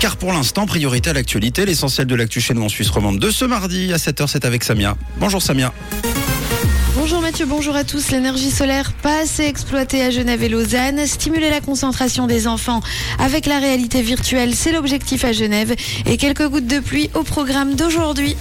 Car pour l'instant, priorité à l'actualité, l'essentiel de l'actu chez nous en Suisse romande de ce mardi à 7h, c'est avec Samia. Bonjour Samia. Bonjour Mathieu, bonjour à tous. L'énergie solaire pas assez exploitée à Genève et Lausanne. Stimuler la concentration des enfants avec la réalité virtuelle, c'est l'objectif à Genève. Et quelques gouttes de pluie au programme d'aujourd'hui.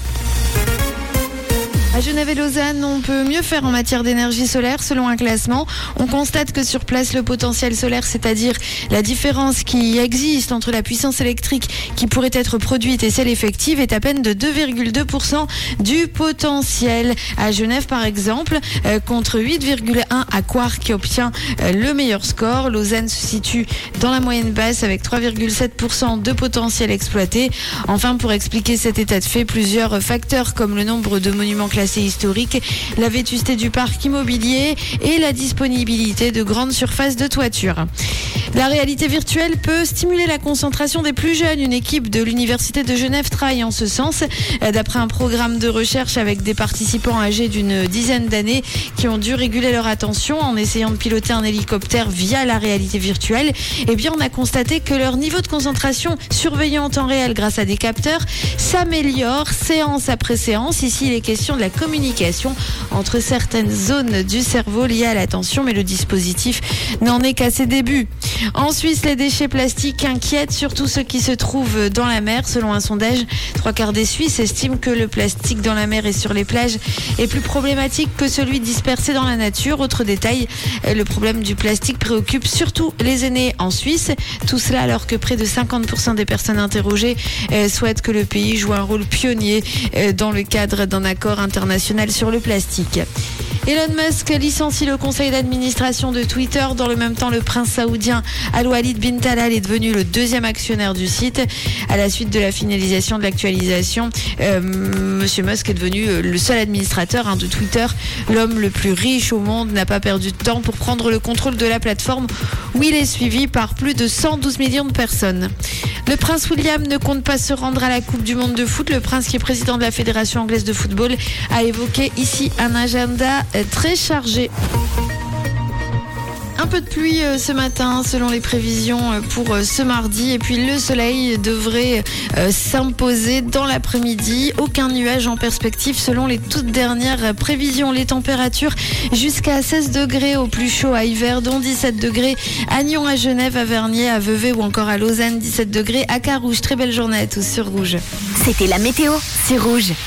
Genève et Lausanne, on peut mieux faire en matière d'énergie solaire selon un classement. On constate que sur place, le potentiel solaire, c'est-à-dire la différence qui existe entre la puissance électrique qui pourrait être produite et celle effective, est à peine de 2,2% du potentiel. À Genève, par exemple, euh, contre 8,1 à Quark qui obtient euh, le meilleur score. Lausanne se situe dans la moyenne basse avec 3,7% de potentiel exploité. Enfin, pour expliquer cet état de fait, plusieurs facteurs comme le nombre de monuments classés historique, la vétusté du parc immobilier et la disponibilité de grandes surfaces de toiture. La réalité virtuelle peut stimuler la concentration des plus jeunes. Une équipe de l'Université de Genève travaille en ce sens. D'après un programme de recherche avec des participants âgés d'une dizaine d'années qui ont dû réguler leur attention en essayant de piloter un hélicoptère via la réalité virtuelle, eh bien, on a constaté que leur niveau de concentration surveillé en temps réel grâce à des capteurs s'améliore séance après séance. Ici, il est question de la communication entre certaines zones du cerveau liées à l'attention, mais le dispositif n'en est qu'à ses débuts. En Suisse, les déchets plastiques inquiètent surtout ceux qui se trouvent dans la mer. Selon un sondage, trois quarts des Suisses estiment que le plastique dans la mer et sur les plages est plus problématique que celui dispersé dans la nature. Autre détail, le problème du plastique préoccupe surtout les aînés en Suisse. Tout cela alors que près de 50% des personnes interrogées euh, souhaitent que le pays joue un rôle pionnier euh, dans le cadre d'un accord international sur le plastique. Elon Musk licencie le conseil d'administration de Twitter. Dans le même temps, le prince saoudien Al-Walid bin Talal est devenu le deuxième actionnaire du site. À la suite de la finalisation de l'actualisation, euh, Monsieur Musk est devenu euh, le seul administrateur hein, de Twitter. L'homme le plus riche au monde n'a pas perdu de temps pour prendre le contrôle de la plateforme où il est suivi par plus de 112 millions de personnes. Le prince William ne compte pas se rendre à la Coupe du Monde de foot. Le prince, qui est président de la Fédération anglaise de football, a évoqué ici un agenda très chargé. Un peu de pluie euh, ce matin selon les prévisions euh, pour euh, ce mardi et puis le soleil devrait s'imposer dans l'après-midi. Aucun nuage en perspective selon les toutes dernières prévisions. Les températures jusqu'à 16 degrés au plus chaud à hiver, dont 17 degrés à Nyon, à Genève, à Vernier, à Vevey ou encore à Lausanne, 17 degrés à Carouge. Très belle journée à tous sur Rouge. C'était la météo, c'est Rouge.